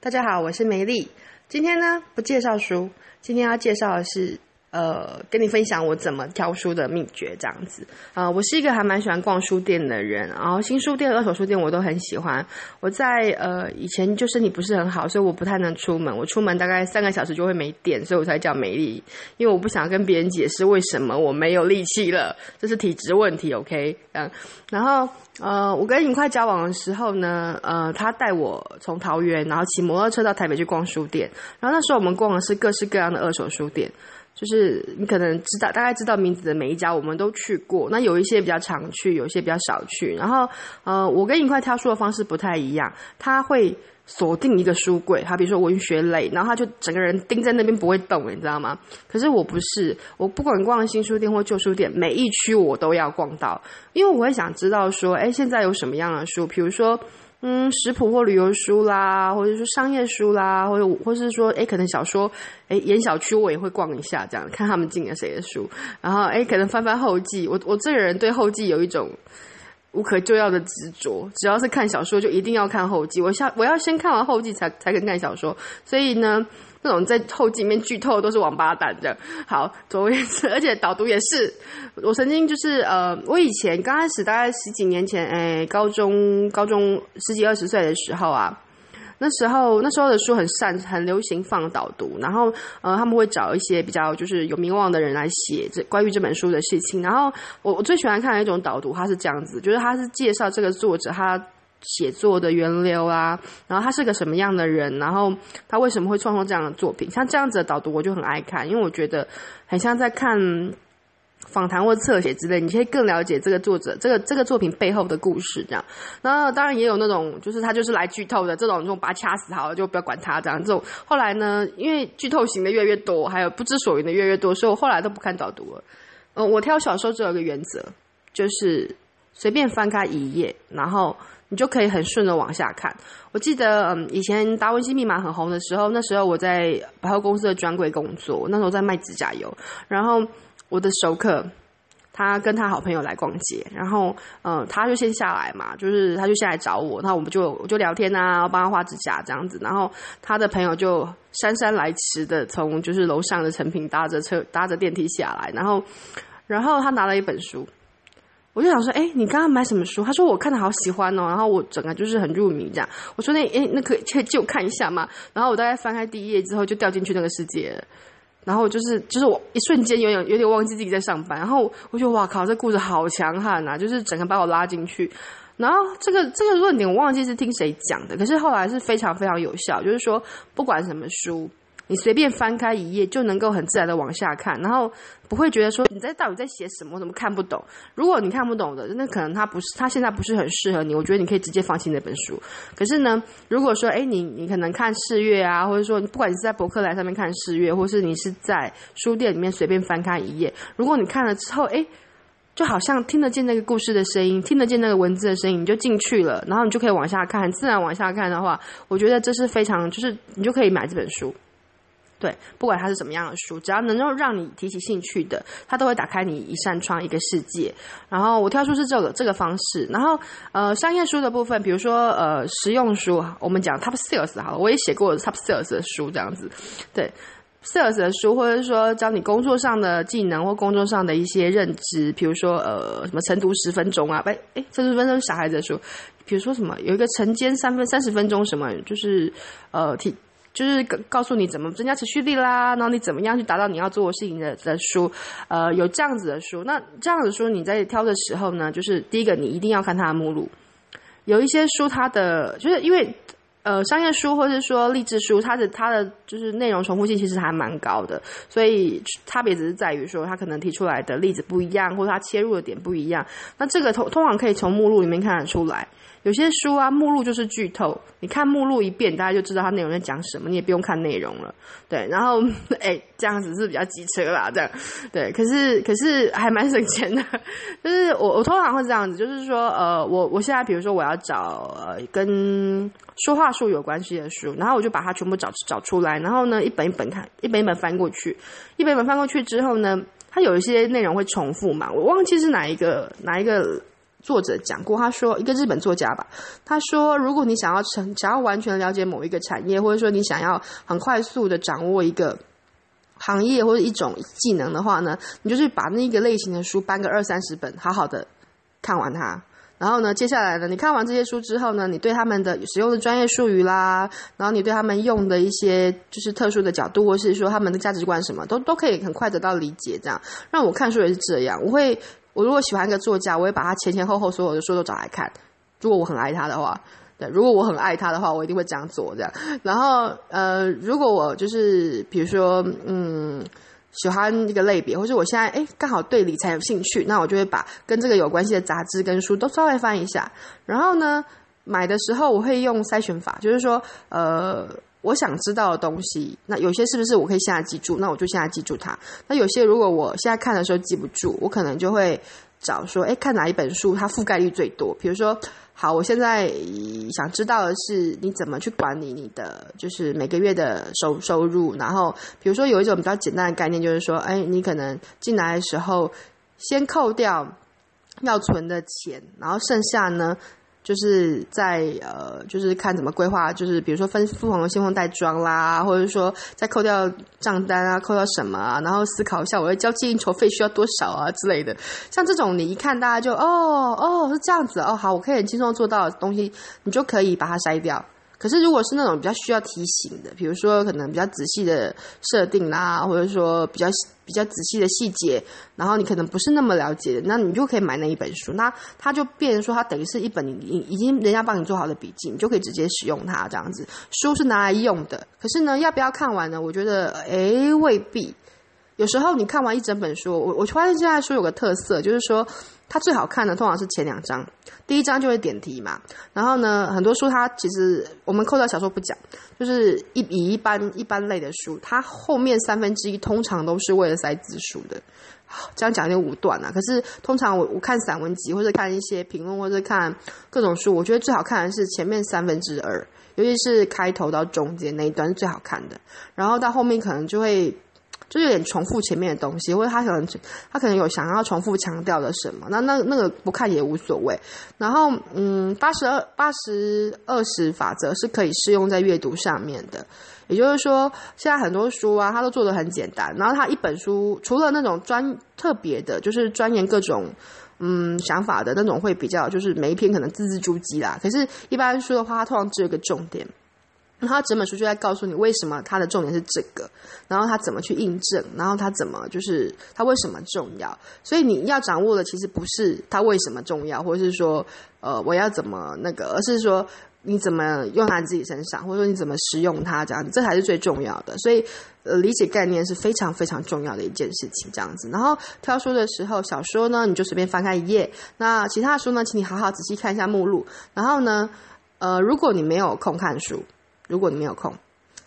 大家好，我是梅丽。今天呢，不介绍书，今天要介绍的是。呃，跟你分享我怎么挑书的秘诀，这样子啊、我是一个还蛮喜欢逛书店的人，然后新书店、二手书店我都很喜欢。我在呃以前就身体不是很好，所以我不太能出门，我出门大概三个小时就会没电，所以我才叫美丽，因为我不想跟别人解释为什么我没有力气了，这是体质问题，OK？嗯，然后呃，我跟尹快交往的时候呢，呃，他带我从桃园，然后骑摩托车到台北去逛书店，然后那时候我们逛的是各式各样的二手书店。就是你可能知道，大概知道名字的每一家，我们都去过。那有一些比较常去，有一些比较少去。然后，呃，我跟一块挑书的方式不太一样，他会锁定一个书柜，好比如说文学类，然后他就整个人盯在那边不会动，你知道吗？可是我不是，我不管逛新书店或旧书店，每一区我都要逛到，因为我会想知道说，哎，现在有什么样的书，比如说。嗯，食谱或旅游书啦，或者说商业书啦，或者或是说，哎可能小说，哎演小区我也会逛一下，这样看他们进了谁的书，然后哎可能翻翻后记，我我这个人对后记有一种无可救药的执着，只要是看小说就一定要看后记，我下我要先看完后记才才肯看小说，所以呢。那种在后记里面剧透都是王八蛋的。好，总而言之，而且导读也是。我曾经就是呃，我以前刚开始大概十几年前，哎，高中高中十几二十岁的时候啊，那时候那时候的书很善很流行放导读，然后呃他们会找一些比较就是有名望的人来写这关于这本书的事情。然后我我最喜欢看的一种导读，它是这样子，就是他是介绍这个作者他。写作的源流啊，然后他是个什么样的人，然后他为什么会创作这样的作品？像这样子的导读，我就很爱看，因为我觉得很像在看访谈或侧写之类，你可以更了解这个作者、这个这个作品背后的故事。这样，然后当然也有那种，就是他就是来剧透的这种，这种把他掐死好了，就不要管他这样。这种后来呢，因为剧透型的越来越多，还有不知所云的越来越多，所以我后来都不看导读了。嗯，我挑小说只有一个原则，就是随便翻开一页，然后。你就可以很顺的往下看。我记得，嗯，以前达文西密码很红的时候，那时候我在百货公司的专柜工作，那时候在卖指甲油。然后我的熟客，他跟他好朋友来逛街，然后，嗯，他就先下来嘛，就是他就先来找我，那我们就就聊天啊，帮他画指甲这样子。然后他的朋友就姗姗来迟的从就是楼上的成品搭着车搭着电梯下来，然后，然后他拿了一本书。我就想说，哎、你刚刚买什么书？他说我看的好喜欢哦，然后我整个就是很入迷这样。我说那，哎、那可以借借我看一下吗？然后我大概翻开第一页之后，就掉进去那个世界了。然后就是就是我一瞬间有点有点忘记自己在上班。然后我觉得哇靠，这故事好强悍呐，就是整个把我拉进去。然后这个这个论点我忘记是听谁讲的，可是后来是非常非常有效，就是说不管什么书。你随便翻开一页就能够很自然的往下看，然后不会觉得说你在到底在写什么，我怎么看不懂？如果你看不懂的，那可能他不是他现在不是很适合你。我觉得你可以直接放弃那本书。可是呢，如果说哎，你你可能看试阅啊，或者说不管你是在博客来上面看试阅，或是你是在书店里面随便翻开一页，如果你看了之后，哎，就好像听得见那个故事的声音，听得见那个文字的声音，你就进去了，然后你就可以往下看，自然往下看的话，我觉得这是非常就是你就可以买这本书。对，不管它是什么样的书，只要能够让你提起兴趣的，它都会打开你一扇窗，一个世界。然后我挑书是这个这个方式。然后呃，商业书的部分，比如说呃，实用书，我们讲 top sales 好，我也写过 top sales 的书这样子。对，sales 的书，或者是说教你工作上的技能或工作上的一些认知，比如说呃，什么晨读十分钟啊，哎哎，晨读十分钟是小孩子的书，比如说什么有一个晨间三分三十分钟什么，就是呃提。就是告诉你怎么增加持续力啦，然后你怎么样去达到你要做的事情的的书，呃，有这样子的书。那这样子书你在挑的时候呢，就是第一个你一定要看它的目录。有一些书它的就是因为呃商业书或者说励志书，它的它的就是内容重复性其实还蛮高的，所以差别只是在于说它可能提出来的例子不一样，或者它切入的点不一样。那这个通通常可以从目录里面看得出来。有些书啊，目录就是剧透。你看目录一遍，大家就知道它内容在讲什么，你也不用看内容了。对，然后 哎，这样子是比较机车啦，这样对。可是可是还蛮省钱的，就是我我通常会这样子，就是说呃，我我现在比如说我要找呃跟说话术有关系的书，然后我就把它全部找找出来，然后呢一本一本看，一本一本翻过去，一本一本翻过去之后呢，它有一些内容会重复嘛，我忘记是哪一个哪一个。作者讲过，他说一个日本作家吧，他说如果你想要成，想要完全了解某一个产业，或者说你想要很快速的掌握一个行业或者一种技能的话呢，你就是把那个类型的书搬个二三十本，好好的看完它。然后呢，接下来呢，你看完这些书之后呢，你对他们的使用的专业术语啦，然后你对他们用的一些就是特殊的角度，或是说他们的价值观什么，都都可以很快得到理解。这样，让我看书也是这样。我会，我如果喜欢一个作家，我会把他前前后后所有的书都找来看。如果我很爱他的话，对，如果我很爱他的话，我一定会这样做。这样，然后呃，如果我就是比如说，嗯。喜欢一个类别，或者我现在诶刚好对理财有兴趣，那我就会把跟这个有关系的杂志跟书都稍微翻一下。然后呢，买的时候我会用筛选法，就是说，呃，我想知道的东西，那有些是不是我可以现在记住，那我就现在记住它。那有些如果我现在看的时候记不住，我可能就会找说，诶看哪一本书它覆盖率最多，比如说。好，我现在想知道的是你怎么去管理你的，就是每个月的收收入。然后，比如说有一种比较简单的概念，就是说，哎，你可能进来的时候先扣掉要存的钱，然后剩下呢。就是在呃，就是看怎么规划，就是比如说分不同的信用袋装啦，或者说再扣掉账单啊，扣掉什么啊，然后思考一下我要交接应酬费需要多少啊之类的。像这种你一看大家就哦哦是这样子哦，好，我可以很轻松做到的东西，你就可以把它筛掉。可是，如果是那种比较需要提醒的，比如说可能比较仔细的设定啦，或者说比较比较仔细的细节，然后你可能不是那么了解的，那你就可以买那一本书。那它就变成说，它等于是一本你已经人家帮你做好的笔记，你就可以直接使用它这样子。书是拿来用的，可是呢，要不要看完呢？我觉得，诶，未必。有时候你看完一整本书，我我发现现在书有个特色，就是说。它最好看的通常是前两章，第一章就会点题嘛。然后呢，很多书它其实我们扣掉小说不讲，就是一以一般一般类的书，它后面三分之一通常都是为了塞字数的。这样讲有点武断啊。可是通常我我看散文集或者看一些评论或者看各种书，我觉得最好看的是前面三分之二，尤其是开头到中间那一段是最好看的。然后到后面可能就会。就有点重复前面的东西，或者他可能他可能有想要重复强调的什么，那那那个不看也无所谓。然后，嗯，八十二八十二十法则是可以适用在阅读上面的，也就是说，现在很多书啊，它都做的很简单。然后，它一本书除了那种专特别的，就是钻研各种嗯想法的那种，会比较就是每一篇可能字字珠玑啦。可是，一般书的话，它通常只有一个重点。然后整本书就在告诉你为什么它的重点是这个，然后它怎么去印证，然后它怎么就是它为什么重要。所以你要掌握的其实不是它为什么重要，或者是说呃我要怎么那个，而是说你怎么用在自己身上，或者说你怎么使用它这样子，这才是最重要的。所以呃理解概念是非常非常重要的一件事情这样子。然后挑书的时候，小说呢你就随便翻开一页，那其他的书呢，请你好好仔细看一下目录。然后呢，呃如果你没有空看书。如果你没有空，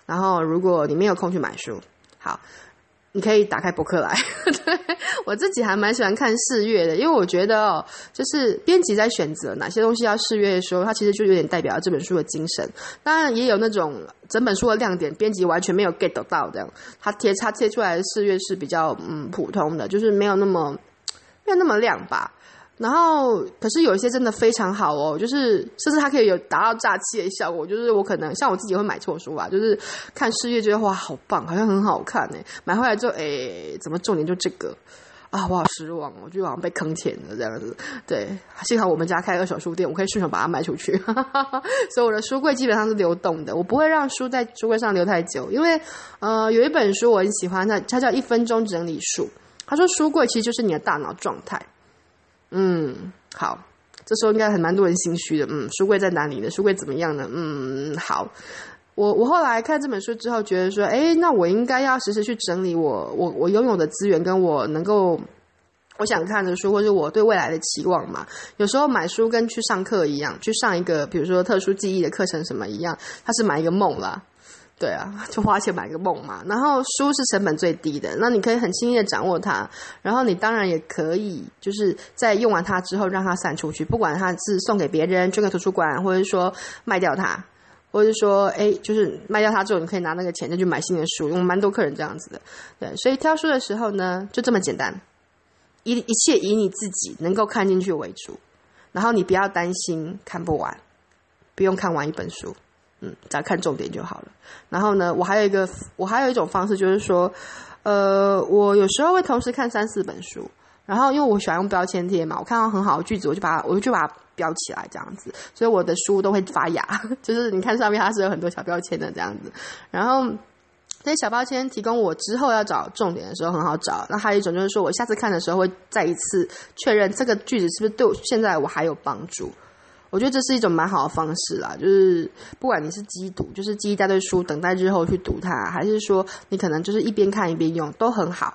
然后如果你没有空去买书，好，你可以打开博客来。对，我自己还蛮喜欢看试阅的，因为我觉得哦，就是编辑在选择哪些东西要试阅的时候，它其实就有点代表这本书的精神。当然，也有那种整本书的亮点，编辑完全没有 get 到这样，他贴他贴出来的试阅是比较嗯普通的，就是没有那么没有那么亮吧。然后，可是有一些真的非常好哦，就是甚至它可以有达到炸气的效果。就是我可能像我自己会买错书吧，就是看试阅觉得哇好棒，好像很好看诶，买回来之后诶，怎么重点就这个啊，我好失望，我就好像被坑钱了这样子。对，幸好我们家开二手书店，我可以顺手把它卖出去。所以我的书柜基本上是流动的，我不会让书在书柜上留太久，因为呃有一本书我很喜欢，它它叫《一分钟整理术》，他说书柜其实就是你的大脑状态。嗯，好，这时候应该很蛮多人心虚的。嗯，书柜在哪里呢？书柜怎么样呢？嗯，好，我我后来看这本书之后，觉得说，诶，那我应该要时时去整理我我我拥有的资源，跟我能够我想看的书，或者我对未来的期望嘛。有时候买书跟去上课一样，去上一个比如说特殊记忆的课程什么一样，它是买一个梦啦。对啊，就花钱买个梦嘛。然后书是成本最低的，那你可以很轻易的掌握它。然后你当然也可以，就是在用完它之后让它散出去，不管它是送给别人、捐给图书馆，或者说卖掉它，或者说哎，就是卖掉它之后，你可以拿那个钱再去买新的书。因为蛮多客人这样子的。对，所以挑书的时候呢，就这么简单，一一切以你自己能够看进去为主。然后你不要担心看不完，不用看完一本书，嗯，只要看重点就好了。然后呢，我还有一个，我还有一种方式，就是说，呃，我有时候会同时看三四本书。然后，因为我喜欢用标签贴嘛，我看到很好的句子，我就把它，我就把它标起来，这样子。所以我的书都会发芽，就是你看上面它是有很多小标签的这样子。然后这些小标签提供我之后要找重点的时候很好找。那还有一种就是说我下次看的时候会再一次确认这个句子是不是对我现在我还有帮助。我觉得这是一种蛮好的方式啦，就是不管你是积读，就是积一大堆书等待日后去读它，还是说你可能就是一边看一边用，都很好。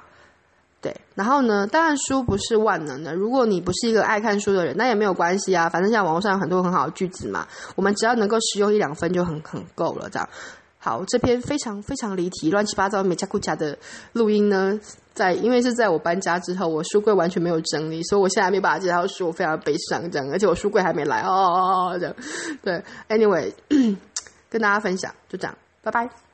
对，然后呢，当然书不是万能的。如果你不是一个爱看书的人，那也没有关系啊。反正现在网络上有很多很好的句子嘛，我们只要能够使用一两分就很很够了。这样，好，这篇非常非常离题、乱七八糟、美加库加的录音呢，在因为是在我搬家之后，我书柜完全没有整理，所以我现在还没把它介绍书，我非常悲伤这样。而且我书柜还没来哦，哦，哦，这样。对，anyway，跟大家分享就这样，拜拜。